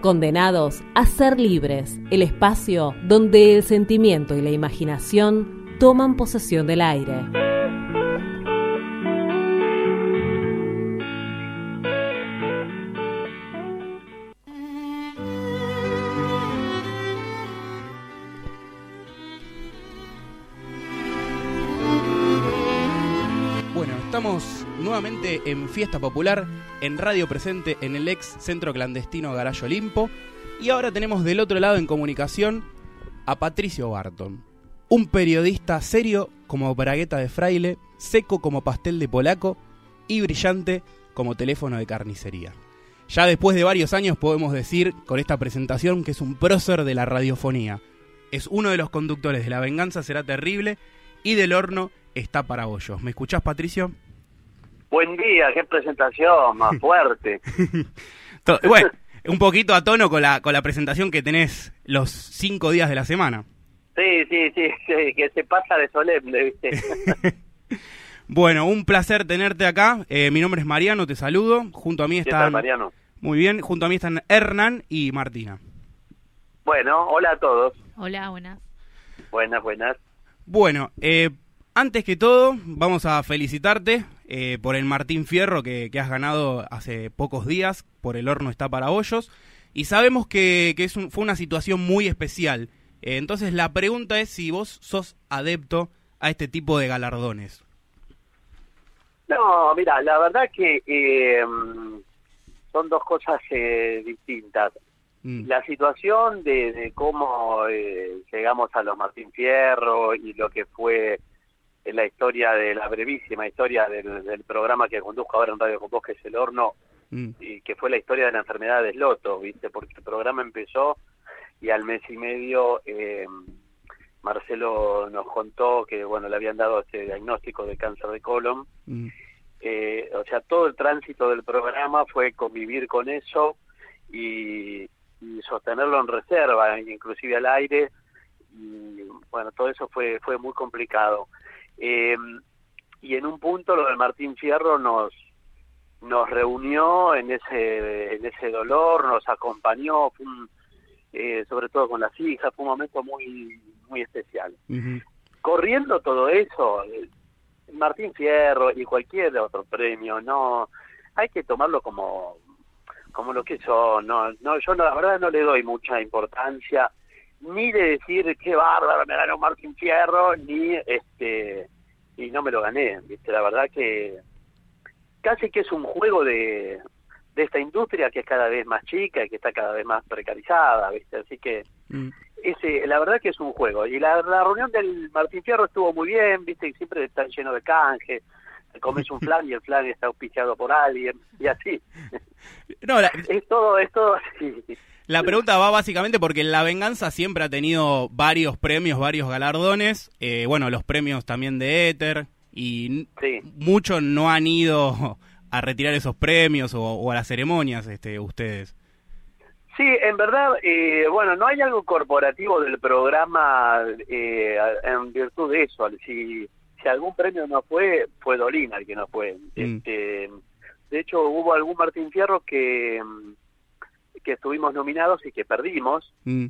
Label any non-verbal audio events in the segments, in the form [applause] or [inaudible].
Condenados a ser libres, el espacio donde el sentimiento y la imaginación toman posesión del aire. En Fiesta Popular, en Radio Presente, en el ex centro clandestino Garayo Olimpo. Y ahora tenemos del otro lado en comunicación a Patricio Barton. Un periodista serio como bragueta de fraile, seco como pastel de polaco y brillante como teléfono de carnicería. Ya después de varios años podemos decir con esta presentación que es un prócer de la radiofonía. Es uno de los conductores de La Venganza Será Terrible y del horno está para bollos. ¿Me escuchás, Patricio? Buen día, qué presentación más [laughs] fuerte. Bueno, un poquito a tono con la, con la presentación que tenés los cinco días de la semana. Sí, sí, sí, sí, que se pasa de solemne, ¿viste? [laughs] Bueno, un placer tenerte acá. Eh, mi nombre es Mariano, te saludo. Junto a mí ¿Qué tal, están... Mariano? Muy bien, junto a mí están Hernán y Martina. Bueno, hola a todos. Hola, buenas. Buenas, buenas. Bueno, eh, antes que todo, vamos a felicitarte eh, por el Martín Fierro que, que has ganado hace pocos días, por el horno está para bollos. Y sabemos que, que es un- fue una situación muy especial. Eh, entonces la pregunta es si vos sos adepto a este tipo de galardones. No, mira, la verdad que eh, son dos cosas eh, distintas. Mm, La situación de, de cómo eh, llegamos a los Martín Fierro y lo que fue la historia de la brevísima historia del, del programa que conduzco ahora en Radio Con Vos, que es El Horno, mm, y que fue la historia de la enfermedad de Sloto, ¿viste? Porque el programa empezó y al mes y medio eh, Marcelo nos contó que, bueno, le habían dado este diagnóstico de cáncer de colon. mm. Eh, o sea, todo el tránsito del programa fue convivir con eso y, y sostenerlo en reserva, inclusive al aire. Y bueno, todo eso fue, fue muy complicado. Eh, y en un punto lo del Martín Fierro nos nos reunió en ese en ese dolor, nos acompañó, fue un- eh, sobre todo con las hijas, fue un momento muy muy especial. Corriendo todo eso, eh, Martín Fierro y cualquier otro premio, no hay que tomarlo como como lo que son, no, no yo no, la verdad no le doy mucha importancia ni de decir qué bárbaro me ganó Martín Fierro ni este y no me lo gané, viste, la verdad que casi que es un juego de, de esta industria que es cada vez más chica y que está cada vez más precarizada, ¿viste? Así que Mm. ese, la verdad que es un juego. Y la, la reunión del Martín Fierro estuvo muy bien, ¿viste? Y siempre está lleno de canje. Comes un flan y el flan está auspiciado por alguien y así. [laughs] No, la, Es todo, es todo así. La pregunta va básicamente porque La Venganza siempre ha tenido varios premios, varios galardones. Eh, bueno, los premios también de Éter. Y Sí. muchos no han ido a retirar esos premios o, o a las ceremonias este, ustedes. Sí, en verdad, eh, bueno, no hay algo corporativo del programa eh, en virtud de eso. Si, si algún premio no fue, fue Dolina el que no fue. Mm. Este, de hecho, hubo algún Martín Fierro que, mm, que estuvimos nominados y que perdimos, Mm.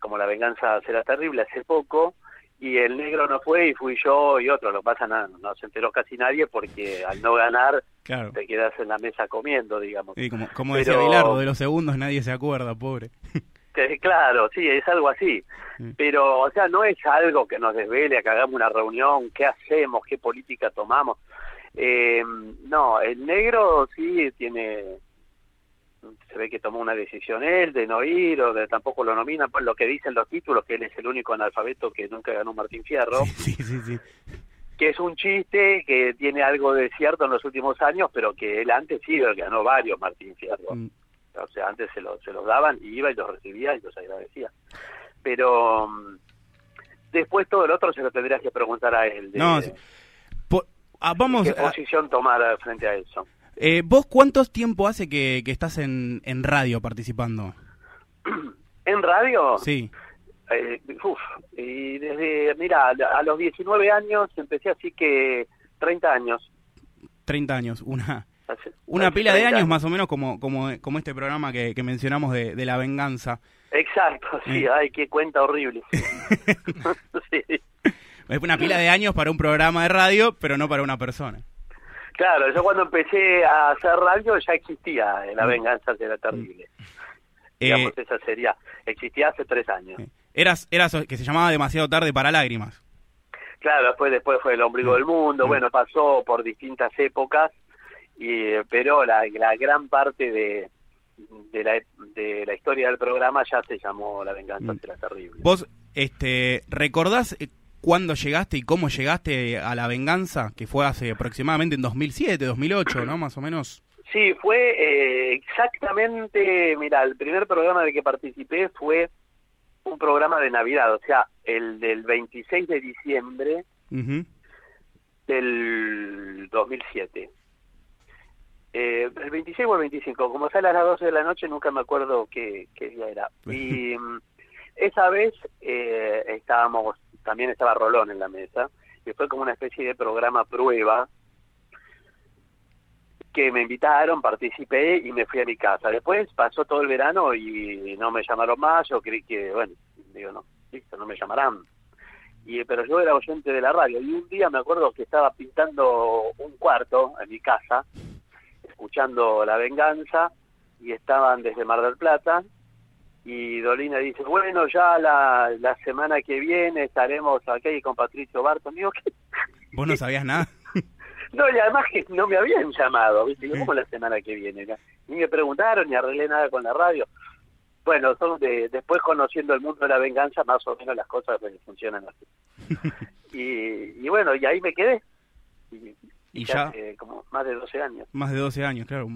como La Venganza será terrible hace poco, y el negro no fue y fui yo y otro. Lo pasa, no, no se enteró casi nadie porque al no ganar Claro. te quedas en la mesa comiendo, digamos. Y como, como decía Pero- Bilardo, de los segundos nadie se acuerda, pobre. [laughs] Que, claro, sí, es algo así. Mm. Pero, o sea, no es algo que nos desvele, que hagamos una reunión, qué hacemos, qué política tomamos. Eh, no, el negro sí tiene, se ve que tomó una decisión él de no ir o de tampoco lo nominan por lo que dicen los títulos, que él es el único analfabeto que nunca ganó Martín Fierro, [laughs] Sí, sí, sí. que es un chiste que tiene algo de cierto en los últimos años, pero que él antes sí ganó varios Martín Fierro. Mm. O sea, antes se, lo, se los daban y iba y los recibía y los agradecía. Pero mm, después todo el otro se lo tendrías que preguntar a él. De, No, sí. Po- ah, vamos, ¿Qué a- posición tomar frente a eso? Eh, ¿vos cuánto tiempo hace que, que estás en, en radio participando? [clears throat] ¿En radio? Sí. Eh, uf, y desde, mira, a los 19 años empecé así que 30 años. 30 años, una Una pila de años más o menos como, como, como este programa que, que mencionamos de, de, La Venganza. Exacto, [laughs] sí, ay, qué cuenta horrible. [laughs] [laughs] sí. Es una pila de años para un programa de radio, pero no para una persona. Claro, yo cuando empecé a hacer radio ya existía La Venganza era terrible. Digamos, eh, esa sería, existía hace tres años. Eras, eras que se llamaba Demasiado tarde para lágrimas. Claro, después, después fue El ombligo del mundo, bueno, pasó por distintas épocas, y pero la, la gran parte de, de, la, de la historia del programa ya se llamó La venganza será terrible. ¿Vos este, recordás eh, cuándo llegaste y cómo llegaste a La venganza? Que fue hace aproximadamente en 2007, 2008, ¿no? Más o menos. Sí, fue eh, exactamente, mira, el primer programa de que participé fue un programa de Navidad, o sea, el del 26 de diciembre del 2007. Eh, el 26 o el 25, como sale a las 12 de la noche, nunca me acuerdo qué, día era. [laughs] Y mm, esa vez eh, estábamos, también estaba Rolón en la mesa, y fue como una especie de programa prueba que me invitaron, participé y me fui a mi casa. Después pasó todo el verano y no me llamaron más, yo creí que, bueno, digo, no, listo, no me llamarán. Y, pero yo era oyente de la radio y un día me acuerdo que estaba pintando un cuarto en mi casa escuchando La Venganza y estaban desde Mar del Plata y Dolina dice, bueno, ya la, la semana que viene estaremos aquí con Patricio Barton. Digo, ¿qué? ¿Vos no sabías nada? [laughs] no, y además que no me habían llamado, ¿viste? ¿cómo la semana que viene? Ni me preguntaron, ni arreglé nada con la radio. Bueno, son de, después conociendo el mundo de la venganza, más o menos las cosas funcionan así. [laughs] y, y bueno, y ahí me quedé. Y ya, como más de 12 años. Más de 12 años, claro.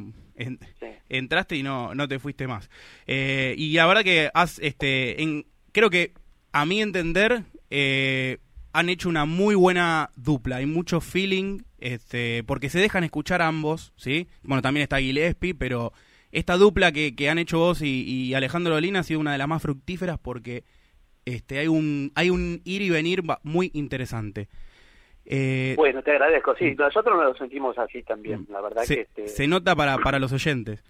Entraste y no, no te fuiste más. Eh, y la verdad que has, este, en, creo que a mi entender, eh, han hecho una muy buena dupla. Hay mucho feeling, este, porque se dejan escuchar ambos, ¿sí? Bueno, también está Gillespie, pero esta dupla que, que han hecho vos y, y Alejandro Dolina ha sido una de las más fructíferas porque este, hay, un, hay un ir y venir muy interesante. Eh, bueno, te agradezco. Sí, nosotros nos lo sentimos así también, la verdad se, que... Este... Se nota para, para los oyentes.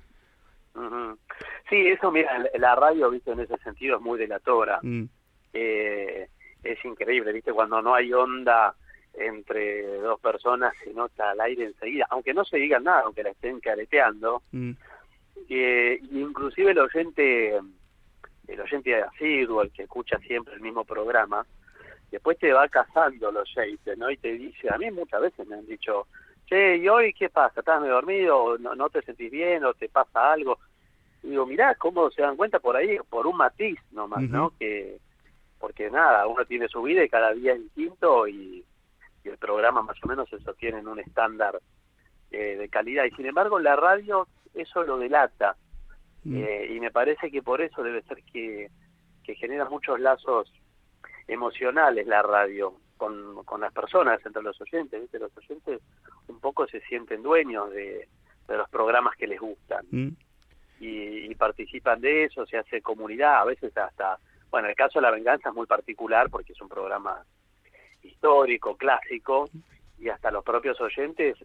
Sí, eso, mira, la radio, viste, en ese sentido es muy delatora. Mm. Eh, es increíble, viste, cuando no hay onda entre dos personas se nota al aire enseguida, aunque no se digan nada, aunque la estén careteando. Mm. Eh, inclusive el oyente, el oyente asiduo, el que escucha siempre el mismo programa, después te va cazando los shakes, ¿no? Y te dice, a mí muchas veces me han dicho, che, ¿y hoy qué pasa? ¿Estás medio dormido? ¿No, no te sentís bien? ¿O te pasa algo? Y digo, mirá cómo se dan cuenta por ahí, por un matiz nomás, ¿no? Que, porque nada, uno tiene su vida y cada día es distinto y, el programa más o menos se sostiene en un estándar eh, de calidad. Y sin embargo, la radio eso lo delata. Eh, y me parece que por eso debe ser que, que genera muchos lazos emocionales la radio con, con las personas, entre los oyentes, ¿viste? Los oyentes un poco se sienten dueños de, de los programas que les gustan mm. y, participan de eso, se hace comunidad, a veces hasta, bueno, el caso de La Venganza es muy particular porque es un programa histórico, clásico, y hasta los propios oyentes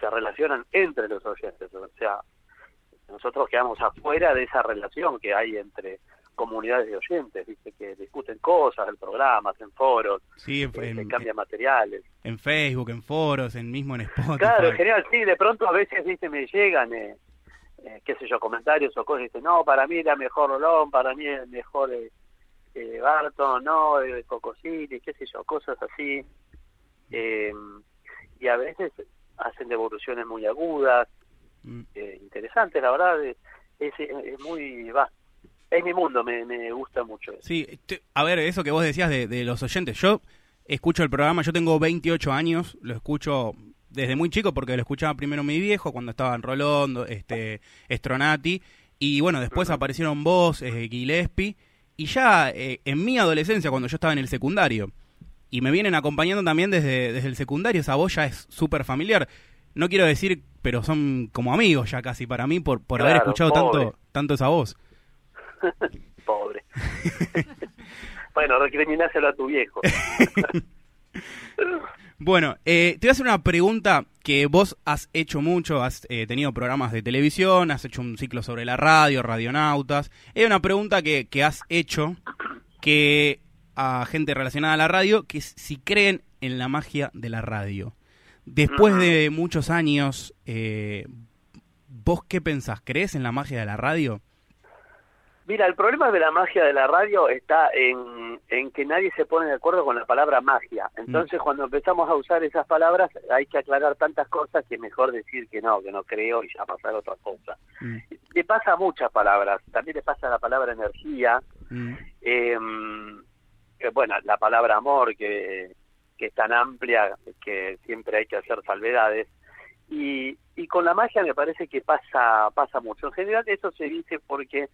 se relacionan entre los oyentes, o sea, nosotros quedamos afuera de esa relación que hay entre comunidades de oyentes, ¿viste? que discuten cosas del programa, en foros, sí, en, eh, cambian materiales. En Facebook, en foros, en mismo en Spotify. Claro, en general sí, de pronto a veces ¿viste? me llegan, eh, eh, qué sé yo, comentarios o cosas, y dicen, no, para mí era mejor Rolón, para mí es mejor eh, Barton, no, eh, Cocosini, qué sé yo, cosas así. y a veces hacen devoluciones muy agudas, mm. interesantes, la verdad, es, es muy vasto es mi mundo, me, me gusta mucho eso. Sí, a ver, eso que vos decías de, los oyentes, yo escucho el programa, yo tengo 28 años, lo escucho desde muy chico porque lo escuchaba primero mi viejo cuando estaba en Rolón, este, Stronati, y bueno, después aparecieron vos, eh, Gillespie, y ya eh, en mi adolescencia, cuando yo estaba en el secundario, y me vienen acompañando también desde, desde el secundario, esa voz ya es súper familiar. No quiero decir, pero son como amigos ya casi para mí por, por haber escuchado tanto, tanto esa voz. [laughs] Pobre. [laughs] bueno, recrimináselo a tu viejo. [laughs] Bueno, eh, te voy a hacer una pregunta que vos has hecho mucho, has eh, tenido programas de televisión, has hecho un ciclo sobre la radio, radionautas. Es una pregunta que, que has hecho que a gente relacionada a la radio, que si creen en la magia de la radio. Después de muchos años, eh, ¿vos qué pensás? ¿Crees en la magia de la radio? Mira, el problema de la magia de la radio está en, en que nadie se pone de acuerdo con la palabra magia. Entonces, cuando empezamos a usar esas palabras, hay que aclarar tantas cosas que es mejor decir que no, que no creo y ya pasar otra cosa. Mm. Le pasa a muchas palabras. También le pasa la palabra energía. Mm. Eh, bueno, la palabra amor, que, que es tan amplia que siempre hay que hacer salvedades. Y, y con la magia me parece que pasa, pasa mucho. En general eso se dice porque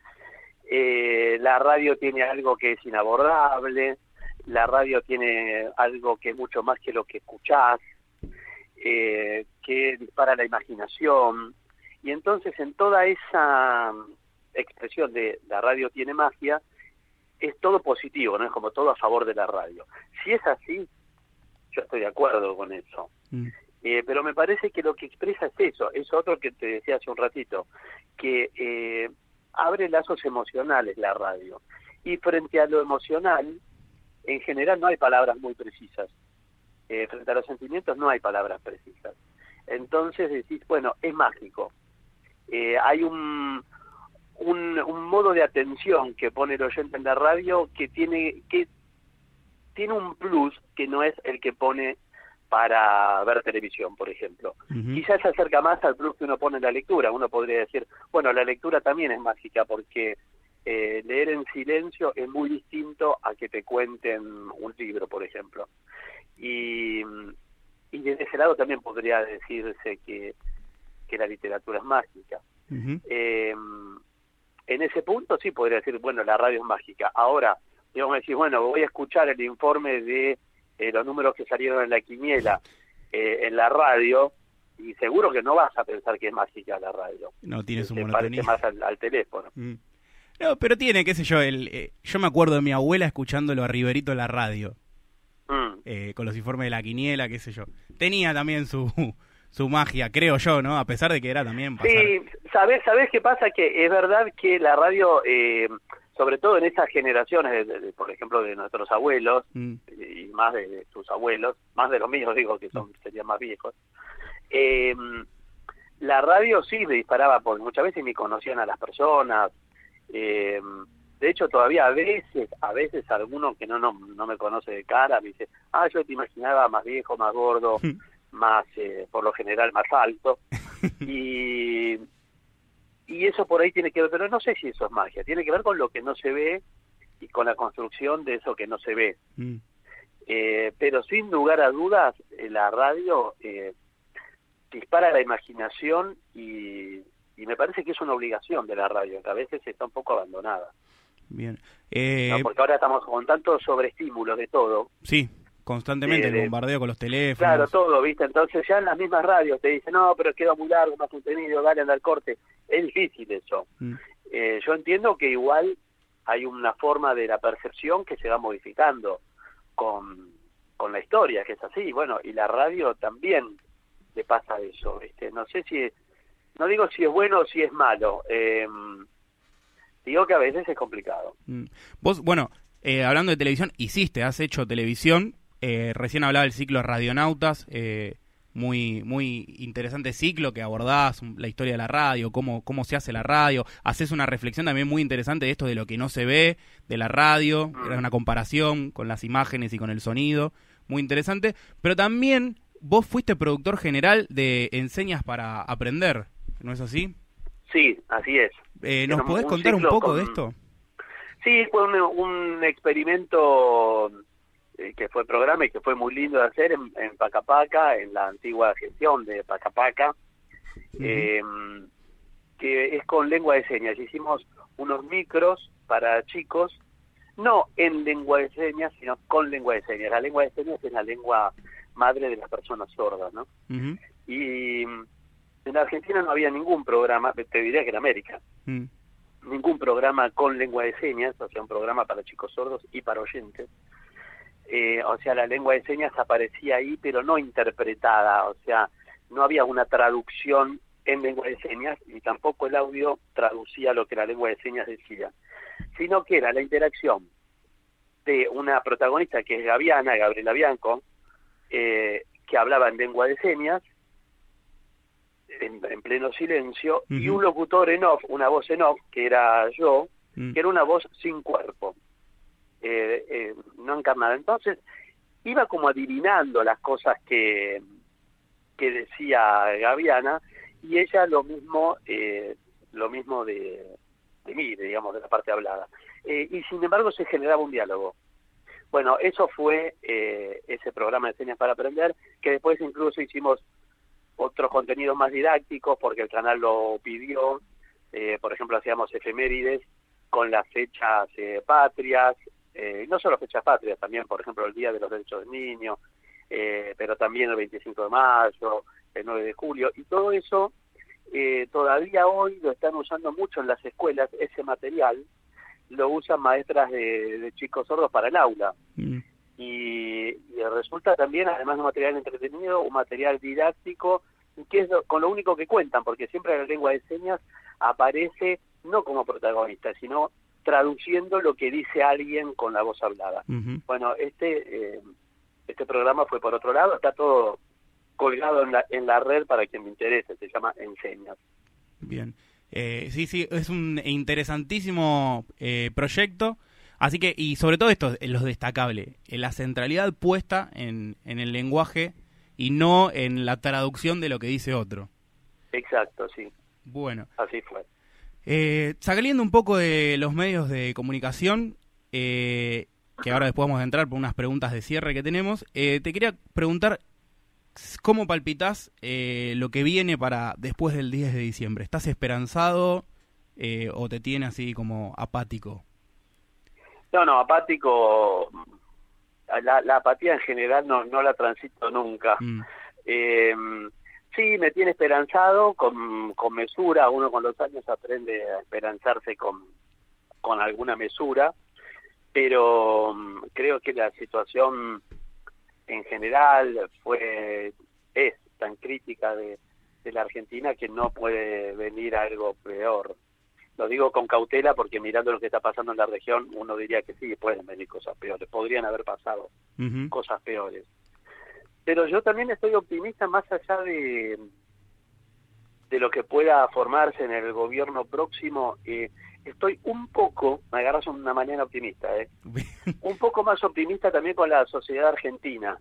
eh, la radio tiene algo que es inabordable, la radio tiene algo que es mucho más que lo que escuchás, eh, que dispara la imaginación. Y entonces en toda esa expresión de la radio tiene magia, es todo positivo, no es como todo a favor de la radio. Si es así, yo estoy de acuerdo con eso. Mm. Eh, pero me parece que lo que expresa es eso, es otro que te decía hace un ratito, que eh, abre lazos emocionales la radio. Y frente a lo emocional, en general no hay palabras muy precisas. Eh, frente a los sentimientos no hay palabras precisas. Entonces decís, bueno, es mágico. Eh, hay un, un, un modo de atención que pone el oyente en la radio que tiene, que tiene un plus que no es el que pone para ver televisión, por ejemplo. Ujú. Quizás se acerca más al plus que uno pone en la lectura. Uno podría decir, bueno, la lectura también es mágica porque eh, leer en silencio es muy distinto a que te cuenten un libro, por ejemplo. Y, y desde ese lado también podría decirse que, que la literatura es mágica. Eh, en ese punto sí podría decir, bueno, la radio es mágica. Ahora, digamos, decir, bueno, voy a escuchar el informe de eh, los números que salieron en la quiniela eh, en la radio y seguro que no vas a pensar que es mágica la radio. No tiene su monotonía. parece más al, al teléfono. Mm. No, pero tiene, qué sé yo, el, eh, yo me acuerdo de mi abuela escuchándolo a Riverito en la radio, Mm. eh, con los informes de la quiniela, qué sé yo. Tenía también su, [laughs] su magia, creo yo, ¿no? A pesar de que era también pasar... Sí, ¿sabés, ¿sabés qué pasa? Que es verdad que la radio, eh, sobre todo en esas generaciones, de- por ejemplo, de nuestros abuelos, Mm, y más de, de tus abuelos, más de los míos, digo, que son serían más viejos, eh, la radio sí me disparaba, porque muchas veces ni conocían a las personas. eh, de hecho, todavía a veces, a veces alguno que no, no, no me conoce de cara me dice, ah, yo te imaginaba más viejo, más gordo, más, eh, por lo general, más alto. [laughs] y, y eso por ahí tiene que ver, pero no sé si eso es magia, tiene que ver con lo que no se ve y con la construcción de eso que no se ve. mm. Eh, pero sin lugar a dudas, eh, la radio eh, dispara la imaginación y, y me parece que es una obligación de la radio, que a veces está un poco abandonada. Bien. Eh, ¿no? Porque ahora estamos con tantos sobreestímulos de todo. sí, constantemente el de- bombardeo con los teléfonos. Claro, todo, ¿viste? Entonces ya en las mismas radios te dicen, no, pero queda muy largo, más contenido, dale, anda al corte. Es difícil eso. Mm, Eh, yo entiendo que igual hay una forma de la percepción que se va modificando con, con la historia, que es así, bueno, y la radio también le pasa eso, ¿viste? No sé si, no digo si es bueno o si es malo, eh, digo que a veces es complicado. mm. Vos, bueno, eh, hablando de televisión, hiciste, has hecho televisión. eh, recién hablaba del ciclo Radionautas. eh, muy muy interesante ciclo que abordás la historia de la radio, cómo, cómo se hace la radio. Haces una reflexión también muy interesante de esto de lo que no se ve de la radio. Era una comparación con las imágenes y con el sonido. Muy interesante. Pero también vos fuiste productor general de Enseñas para Aprender. ¿No es así? Sí, así es. Eh, ¿Nos podés un contar un poco con- de esto? Sí, fue un, un experimento que fue programa y que fue muy lindo de hacer en, en Pacapaca, en la antigua gestión de Pacapaca, eh, que es con lengua de señas. Hicimos unos micros para chicos, no en lengua de señas, sino con lengua de señas. La lengua de señas es la lengua madre de las personas sordas, ¿no? Y en Argentina no había ningún programa, te diría que en América, mm, ningún programa con lengua de señas, o sea, un programa para chicos sordos y para oyentes. Eh, o sea, la lengua de señas aparecía ahí, pero no interpretada, o sea, no había una traducción en lengua de señas y tampoco el audio traducía lo que la lengua de señas decía, sino que era la interacción de una protagonista que es Gaviana, Gabriela Bianco, eh, que hablaba en lengua de señas, en, pleno silencio, y un locutor en off, una voz en off, que era yo, mm. que era una voz sin cuerpo, eh, eh, no encarnada. Entonces, iba como adivinando las cosas que, que decía Gaviana, y ella lo mismo, eh, lo mismo de, de mí, digamos, de la parte hablada. Eh, y sin embargo se generaba un diálogo. Bueno, eso fue eh, ese programa de señas para aprender, que después incluso hicimos otros contenidos más didácticos porque el canal lo pidió. Por ejemplo, hacíamos efemérides con las fechas eh, patrias, eh, no solo fechas patrias, también, por ejemplo, el Día de los Derechos del Niño, eh, pero también el 25 de mayo, el 9 de julio, y todo eso eh, todavía hoy lo están usando mucho en las escuelas, ese material lo usan maestras de, chicos sordos para el aula. Mm. Y, resulta también, además de un material entretenido, un material didáctico, que es con lo único que cuentan, porque siempre la lengua de señas aparece no como protagonista, sino traduciendo lo que dice alguien con la voz hablada. Bueno, este eh, este programa fue por otro lado, está todo colgado en la, en la red para quien me interese, se llama Enseñas. Bien. Eh, sí, sí, es un interesantísimo eh, proyecto. Así que, y sobre todo esto, lo destacable, la centralidad puesta en, en el lenguaje y no en la traducción de lo que dice otro. Exacto, sí. Bueno. Así fue. Eh, saliendo un poco de los medios de comunicación, eh, que ahora después vamos a entrar por unas preguntas de cierre que tenemos, eh, te quería preguntar cómo palpitas eh, lo que viene para después del 10 de diciembre. ¿Estás esperanzado eh, o te tiene así como apático? No, no, apático. La, apatía en general no, no la transito nunca. Mm. Sí, me tiene esperanzado con, con mesura. Uno con los años aprende a esperanzarse con, con alguna mesura pero mm, creo que la situación en general fue es tan crítica de, la Argentina que no puede venir algo peor. Lo digo con cautela porque mirando lo que está pasando en la región, uno diría que sí, pueden venir cosas peores, podrían haber pasado cosas peores. Pero yo también estoy optimista más allá de, de lo que pueda formarse en el gobierno próximo. Eh, estoy un poco, me agarras una manera optimista, ¿eh? un poco más optimista también con la sociedad argentina,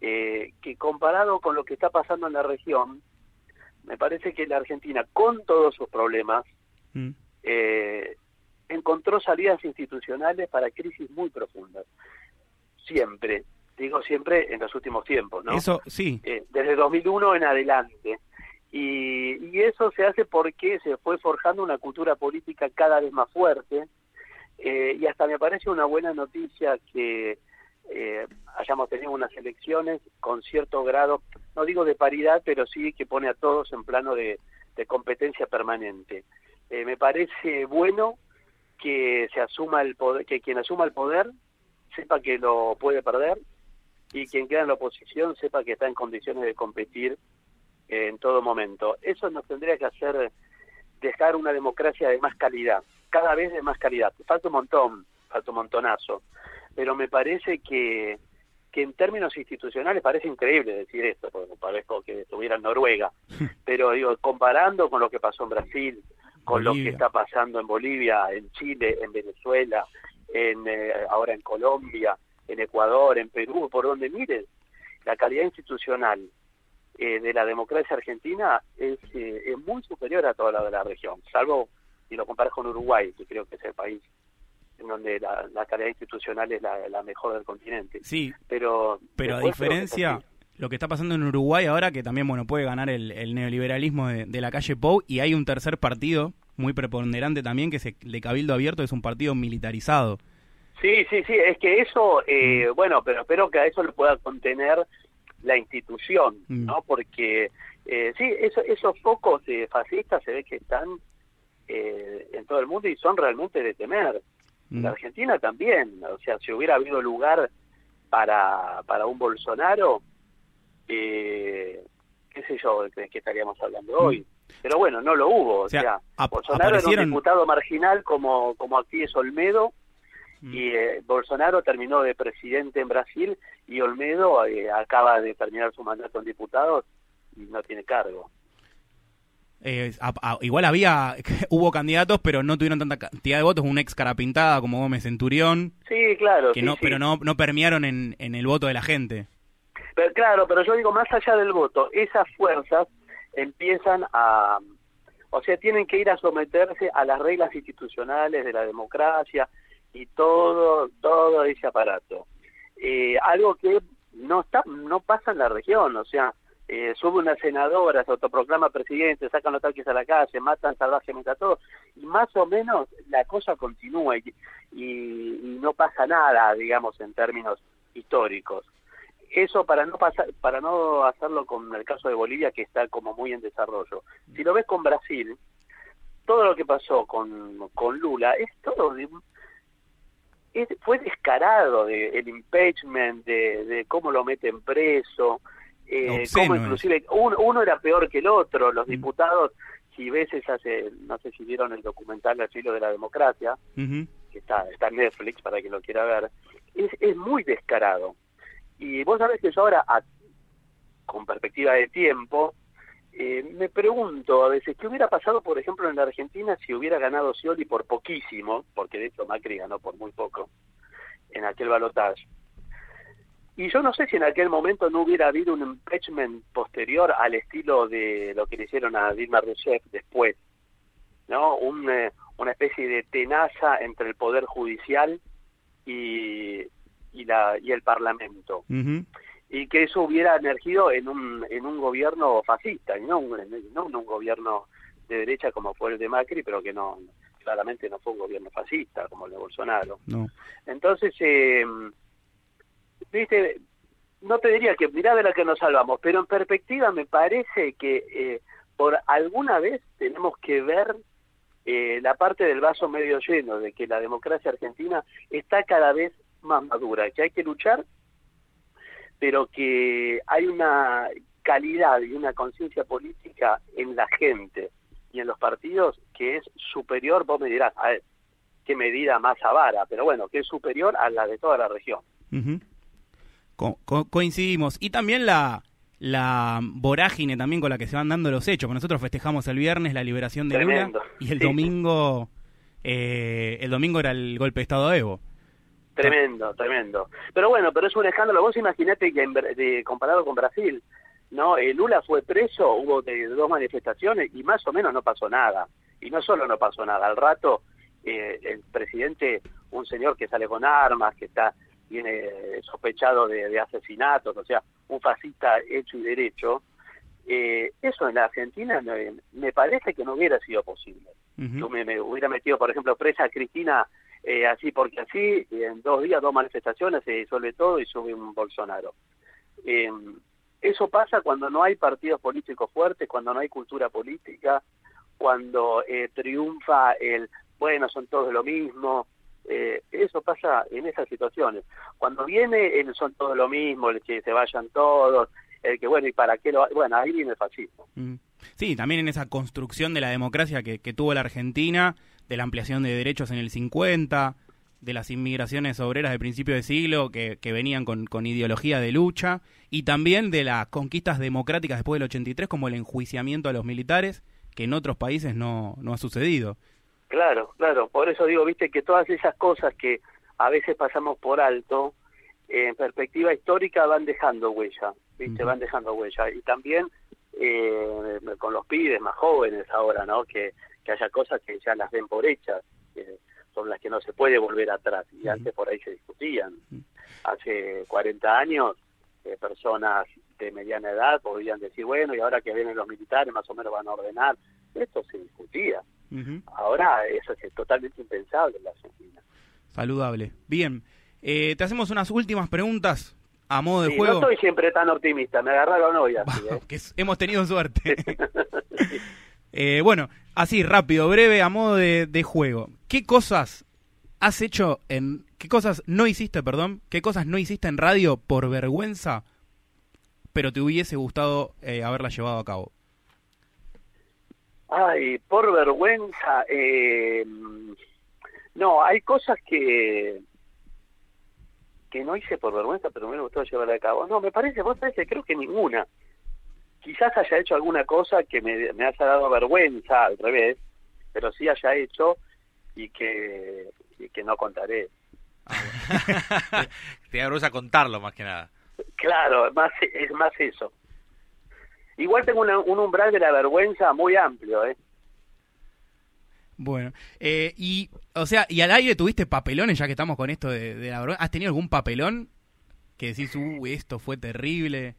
eh, que comparado con lo que está pasando en la región, me parece que la Argentina, con todos sus problemas, mm. eh, encontró salidas institucionales para crisis muy profundas. Siempre, digo siempre en los últimos tiempos, ¿no? Eso, sí. Eh, desde 2001 en adelante. Y, eso se hace porque se fue forjando una cultura política cada vez más fuerte. Eh, y hasta me parece una buena noticia que eh, hayamos tenido unas elecciones con cierto grado, no digo de paridad, pero sí que pone a todos en plano de, competencia permanente. Eh, me parece bueno que se asuma el poder, que quien asuma el poder sepa que lo puede perder y quien queda en la oposición sepa que está en condiciones de competir en todo momento. Eso nos tendría que hacer dejar una democracia de más calidad, cada vez de más calidad. Falta un montón, falta un montonazo, pero me parece que, que en términos institucionales parece increíble decir esto, porque parezco que estuviera en Noruega, [laughs] pero digo, comparando con lo que pasó en Brasil, con lo que está pasando en Bolivia, en Chile, en Venezuela, en eh, ahora en Colombia, en Ecuador, en Perú, por donde miren, la calidad institucional eh, de la democracia argentina es, eh, es muy superior a toda la de la región, salvo si lo comparas con Uruguay, que creo que es el país en donde la, la calidad institucional es la, mejor del continente. Sí, pero, pero a diferencia lo que está pasando en Uruguay ahora, que también bueno puede ganar el, neoliberalismo de, la calle Pou, y hay un tercer partido muy preponderante también, que es el de Cabildo Abierto, es un partido militarizado. Sí, sí, sí, es que eso, eh, mm. bueno, pero espero que a eso lo pueda contener la institución, mm. ¿no? Porque eh, sí, eso, esos focos de fascistas se ve que están eh, en todo el mundo y son realmente de temer. En mm. La Argentina también, o sea, si hubiera habido lugar para, para un Bolsonaro, eh, qué sé yo, de qué estaríamos hablando hoy. Pero bueno, no lo hubo. O sea, Bolsonaro era un diputado marginal como, como aquí es Olmedo, mm. y eh, Bolsonaro terminó de presidente en Brasil y Olmedo eh, acaba de terminar su mandato en diputado y no tiene cargo. Eh, igual había, [laughs] hubo candidatos, pero no tuvieron tanta cantidad de votos, un ex cara pintada como Gómez Centurión. Sí, claro. Que no, Pero no, no permearon en, en el voto de la gente. Pero, claro, pero yo digo, más allá del voto, esas fuerzas empiezan a, o sea, tienen que ir a someterse a las reglas institucionales de la democracia y todo, todo ese aparato. Eh, algo que no está, no pasa en la región, o sea, eh, sube una senadora, se autoproclama presidente, sacan los tanques a la calle, matan salvajemente a todos, y más o menos la cosa continúa y, y no pasa nada, digamos, en términos históricos eso para no pasar, para no hacerlo con el caso de Bolivia que está como muy en desarrollo. Si lo ves con Brasil, todo lo que pasó con, con Lula es todo fue descarado de, el impeachment, de, de cómo lo meten preso, eh, cómo inclusive uno, era peor que el otro, los mm. diputados, si ves hace, no sé si vieron el documental El filo de la democracia, que está, está en Netflix para que lo quiera ver, es, es muy descarado. Y vos sabés que yo ahora, con perspectiva de tiempo, eh, me pregunto a veces qué hubiera pasado, por ejemplo, en la Argentina si hubiera ganado Scioli por poquísimo, porque de hecho Macri ganó por muy poco en aquel balotaje. Y yo no sé si en aquel momento no hubiera habido un impeachment posterior al estilo de lo que le hicieron a Dilma Rousseff después, ¿no? Un, eh, una especie de tenaza entre el Poder Judicial y, y, la, y el Parlamento. Y que eso hubiera emergido en un, en un gobierno fascista, y no, un, no un gobierno de derecha como fue el de Macri, pero que no claramente no fue un gobierno fascista como el de Bolsonaro. No. Entonces, eh, viste, no te diría que mirá de la que nos salvamos, pero en perspectiva me parece que eh, por alguna vez tenemos que ver eh, la parte del vaso medio lleno, de que la democracia argentina está cada vez más madura, que hay que luchar, pero que hay una calidad y una conciencia política en la gente y en los partidos que es superior, vos me dirás, a ver, qué medida más avara, pero bueno, que es superior a la de toda la región. coincidimos. Y también la, la vorágine también con la que se van dando los hechos. Nosotros festejamos el viernes la liberación de Lula y el domingo eh, el domingo era el golpe de Estado de Evo. Tremendo, tremendo. Pero bueno, pero es un escándalo. Vos imaginate que de, comparado con Brasil, ¿no? Eh, Lula fue preso, hubo dos manifestaciones y más o menos no pasó nada. Y no solo no pasó nada, al rato eh, el presidente, un señor que sale con armas, que está viene sospechado de, asesinatos, o sea, un fascista hecho y derecho, eh, eso en la Argentina me, parece que no hubiera sido posible. Yo me, me, hubiera metido, por ejemplo, presa a Cristina eh, así porque así, en dos días, dos manifestaciones, se disuelve todo y sube un Bolsonaro. Eh, eso pasa cuando no hay partidos políticos fuertes, cuando no hay cultura política, cuando eh, triunfa el, bueno, son todos lo mismo. Eh, eso pasa en esas situaciones. Cuando viene el son todos lo mismo, el que se vayan todos, el que, bueno, ¿y para qué lo...? Bueno, ahí viene el fascismo. Mm. Sí, también en esa construcción de la democracia que, que tuvo la Argentina, de la ampliación de derechos en el 50, de las inmigraciones obreras de principio de siglo que, venían con, ideología de lucha, y también de las conquistas democráticas después del 83, como el enjuiciamiento a los militares, que en otros países no, no ha sucedido. Claro, claro, por eso digo, viste, que todas esas cosas que a veces pasamos por alto, en perspectiva histórica van dejando huella, viste, van dejando huella. Y también eh, con los pibes más jóvenes ahora, ¿no? Que que haya cosas que ya las ven por hechas, sobre las que no se puede volver atrás, y antes por ahí se discutían. Hace 40 años, eh, personas de mediana edad podían decir, bueno, y ahora que vienen los militares más o menos van a ordenar, esto se discutía. Ahora eso es totalmente impensable en la Argentina. Saludable. Bien, eh, te hacemos unas últimas preguntas a modo de juego. No soy siempre tan optimista, me agarraron hoy así. ¿eh? que hemos tenido suerte. [laughs] [laughs] Eh, bueno, así rápido, breve, a modo de, juego. ¿Qué cosas has hecho en qué cosas no hiciste, perdón, qué cosas no hiciste en radio por vergüenza, pero te hubiese gustado eh, haberla llevado a cabo. Ay, por vergüenza, eh, no, hay cosas que que no hice por vergüenza, pero me gustó llevarla a cabo. No, me parece, vos sabés creo que ninguna. Quizás haya hecho alguna cosa que me, me haya dado vergüenza, al revés, pero sí haya hecho y que, y que no contaré. [laughs] Te da vergüenza contarlo más que nada. Claro, más, es más eso. Igual tengo una- un umbral de la vergüenza muy amplio, ¿eh? Bueno, eh, y, o sea, y al aire tuviste papelones, ya que estamos con esto de, de la vergüenza. ¿Has tenido algún papelón que decís, uh, esto fue terrible?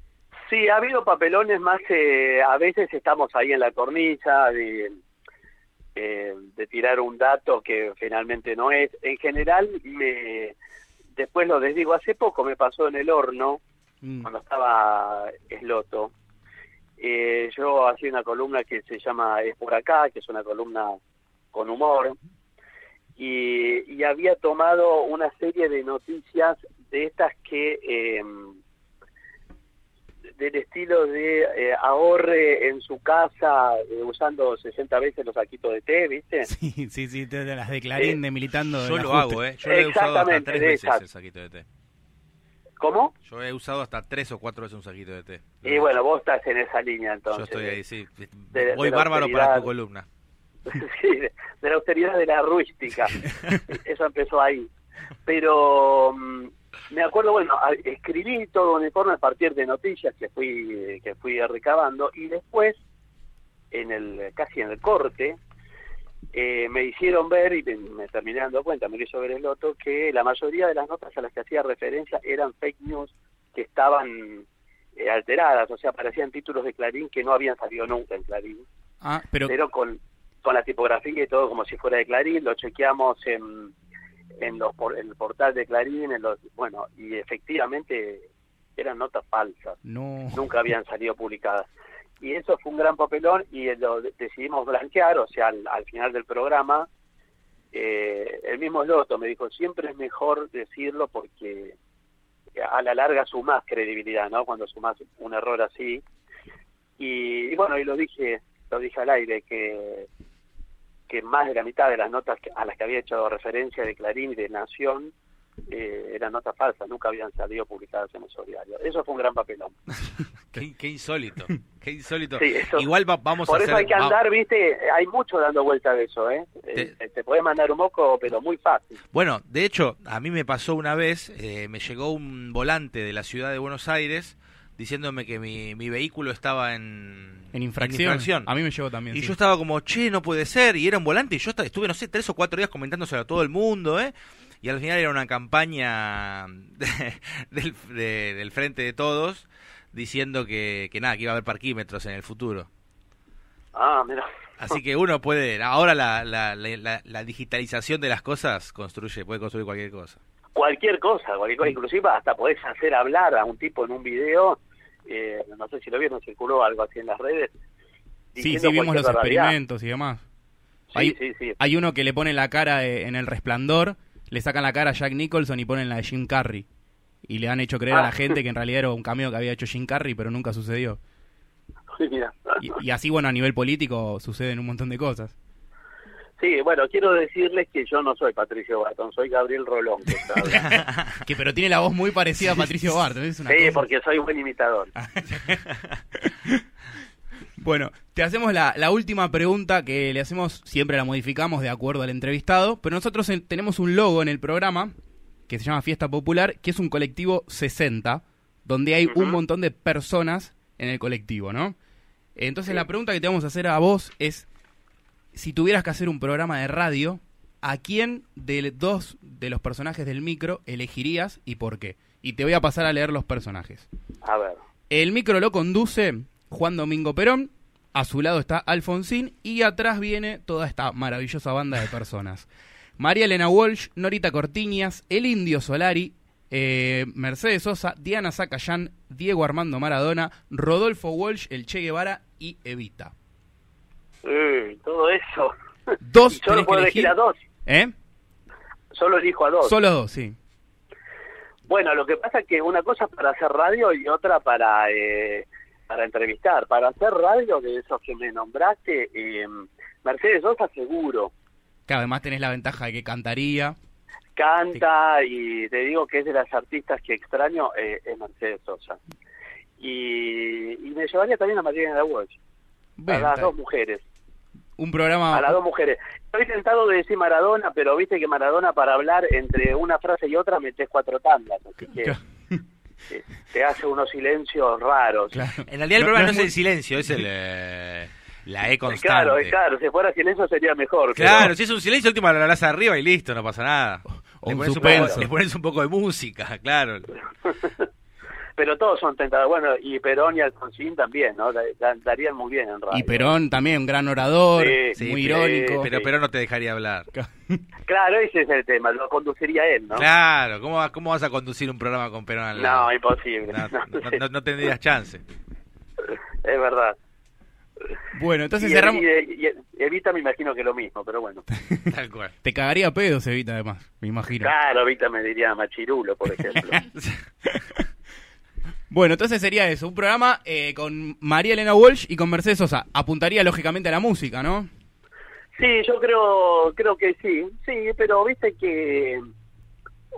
Sí, ha habido papelones más, eh, a veces estamos ahí en la cornisa de, eh, de tirar un dato que finalmente no es. En general, me, después lo desdigo, hace poco me pasó en el horno, Mm. cuando estaba Esloto, eh, yo hacía una columna que se llama Es por acá, que es una columna con humor, y, y había tomado una serie de noticias de estas que... eh, del estilo de eh, ahorre en su casa eh, usando 60 veces los saquitos de té, ¿viste? [laughs] Sí, sí, sí, te- te las de Clarín de militando. Yo lo hago, ¿eh? Yo lo he usado hasta Exactamente, tres de veces el saquito de té. ¿Cómo? Yo he usado hasta tres o cuatro veces un saquito de té. Y bueno, vos estás en esa línea entonces. Yo estoy ahí, sí. de- Voy de bárbaro para tu columna. [laughs] sí, de, de la austeridad de la rústica. Eso empezó ahí. Pero mm, me acuerdo, bueno, escribí todo un informe a partir de noticias que fui que fui recabando y después, en el casi en el corte, eh, me hicieron ver y me, me terminé dando cuenta, me hizo ver el loto, que la mayoría de las notas a las que hacía referencia eran fake news que estaban eh, alteradas, o sea, parecían títulos de Clarín que no habían salido nunca en Clarín. Ah, pero, pero con, con la tipografía y todo como si fuera de Clarín, lo chequeamos en, en, los, por- en el portal de Clarín, en los, bueno, y efectivamente eran notas falsas, no. nunca habían salido publicadas. Y eso fue un gran papelón y lo de- decidimos blanquear, o sea, al, al final del programa, eh, el mismo Loto me dijo, siempre es mejor decirlo porque a la larga sumás credibilidad, ¿no? Cuando sumás un error así. Y, y bueno, y lo dije, lo dije al aire, que, que más de la mitad de las notas a las que había hecho referencia de Clarín y de Nación eh, eran notas falsas, nunca habían salido publicadas en esos diarios. Eso fue un gran papelón. [laughs] Qué, qué insólito. Qué insólito. Sí, eso- Igual va- vamos Por a eso hacer... hay que andar, viste, hay mucho dando vuelta de eso, ¿eh? Te- Eh, Te puedes mandar un moco, pero muy fácil. Bueno, de hecho, a mí me pasó una vez, eh, me llegó un volante de la ciudad de Buenos Aires diciéndome que mi, mi vehículo estaba en, En infracción. infracción. A mí me llegó también. Y sí. yo estaba como, che, no puede ser. Y era un volante. Y yo estuve, no sé, tres o cuatro días comentándoselo a todo el mundo, ¿eh? Y al final era una campaña [laughs] de- del, de- del Frente de Todos diciendo que, que nada, que iba a haber parquímetros en el futuro. Ah, mira. Así que uno puede, ahora la, la, la, la- la digitalización de las cosas construye, puede construir cualquier cosa. Cualquier cosa, cualquier cosa, inclusive hasta podés hacer hablar a un tipo en un video, eh, no sé si lo vieron, circuló algo así en las redes. Sí, sí, vimos los barbaridad. experimentos y demás. Sí, Hay- sí, sí. Hay uno que le pone la cara eh, en el resplandor, le sacan la cara a Jack Nicholson y ponen la de Jim Carrey. Y le han hecho creer a Ah. la gente que en [laughs] realidad era un cameo que había hecho Jim Carrey, pero nunca sucedió. Sí, mira. Y, y así, bueno, a nivel político suceden un montón de cosas. Sí, bueno, quiero decirles que yo no soy Patricio Barton, soy Gabriel Rolón. [laughs] Que pero tiene la voz muy parecida a Patricio Barton. Es una sí, cosa- porque soy buen imitador. [laughs] Bueno, te hacemos la, la última pregunta que le hacemos, siempre la modificamos de acuerdo al entrevistado, pero nosotros en- tenemos un logo en el programa que se llama Fiesta Popular, que es un colectivo 60, donde hay un montón de personas en el colectivo, ¿no? Entonces Sí. la pregunta que te vamos a hacer a vos es, si tuvieras que hacer un programa de radio, ¿a quién de dos de los personajes del micro elegirías y por qué? Y te voy a pasar a leer los personajes. A ver. El micro lo conduce Juan Domingo Perón, a su lado está Alfonsín y atrás viene toda esta maravillosa banda de personas. [laughs] María Elena Walsh, Norita Cortiñas, El Indio Solari, eh, Mercedes Sosa, Diana Zacayán, Diego Armando Maradona, Rodolfo Walsh, El Che Guevara y Evita. Todo eso. Dos [laughs] Y solo que puedo elegir elegir. a dos. ¿Eh? Solo elijo a dos. Solo dos, sí. Bueno, lo que pasa es que una cosa es para hacer radio y otra para eh, para entrevistar. Para hacer radio, de esos que me nombraste, eh, Mercedes Sosa seguro. Claro, además tenés la ventaja de que cantaría. Canta y te digo que es de las artistas que extraño, eh, es Mercedes Sosa. Y, y me llevaría también a María de la Walsh. A las dos mujeres. Un programa... A las dos mujeres. Estoy tentado de decir Maradona, pero viste que Maradona para hablar entre una frase y otra metes cuatro tandas. Así que Claro. te hace unos silencios raros. Claro. En realidad el No- problema no no, es muy- el silencio, es el, eh, la E constante. Claro, claro, si fuera silencio sería mejor. pero- Claro, si es un silencio, último la hablas arriba y listo, no pasa nada. O le, un pones un suspenso. poco, le pones un poco de música, claro. [laughs] pero todos son tentados. Bueno, y Perón y Alfonsín también, ¿no? Da- da- Darían muy bien en radio. Y Perón también, un gran orador, Sí, Sí, muy irónico. Pero, Sí. pero no te dejaría hablar. [laughs] Claro, ese es el tema, lo conduciría él, ¿no? Claro, ¿cómo, ¿cómo vas a conducir un programa con Perón al lado? No, imposible. No, [laughs] No, no- no- no tendrías chance. Es verdad. Bueno, entonces y, cerramos... y- y- y Evita me imagino que lo mismo, pero bueno. [laughs] Tal cual. Te cagaría pedos, Evita, además, me imagino. Claro, Evita me diría machirulo, por ejemplo. Bueno, entonces sería eso, un programa eh, con María Elena Walsh y con Mercedes Sosa. Apuntaría lógicamente a la música, ¿no? Sí, yo creo, creo que sí, sí, pero viste que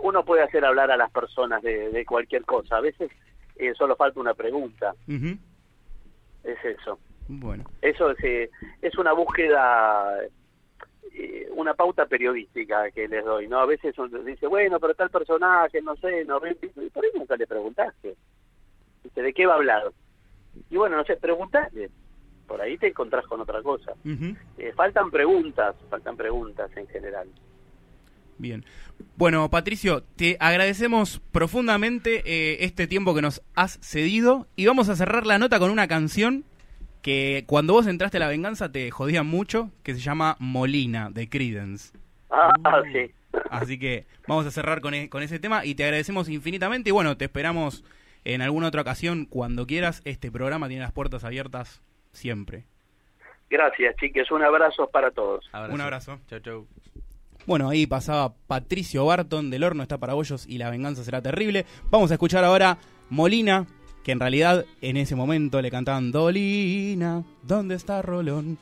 uno puede hacer hablar a las personas de, de cualquier cosa. A veces eh, solo falta una pregunta, Ujú. es eso. Bueno, Eso es, eh, es una búsqueda, eh, una pauta periodística que les doy, ¿no? A veces uno dice, bueno, pero tal personaje, no sé, no y por ahí nunca le preguntaste. ¿De qué va a hablar? Y bueno, no sé, preguntaste. Por ahí te encontrás con otra cosa. Eh, faltan preguntas, faltan preguntas en general. bien. Bueno, Patricio, te agradecemos profundamente eh, este tiempo que nos has cedido y vamos a cerrar la nota con una canción que cuando vos entraste a La Venganza te jodía mucho, que se llama Molina, de Credence. Ah, ah, sí. Así que vamos a cerrar con, e- con ese tema y te agradecemos infinitamente y bueno, te esperamos en alguna otra ocasión cuando quieras. Este programa tiene las puertas abiertas siempre. Gracias, chiques. Un abrazo para todos. Un abrazo. Chau, chau. Bueno, ahí pasaba Patricio Barton del horno está para bollos y la venganza será terrible. Vamos a escuchar ahora Molina, que en realidad en ese momento le cantaban Dolina, ¿dónde está Rolón?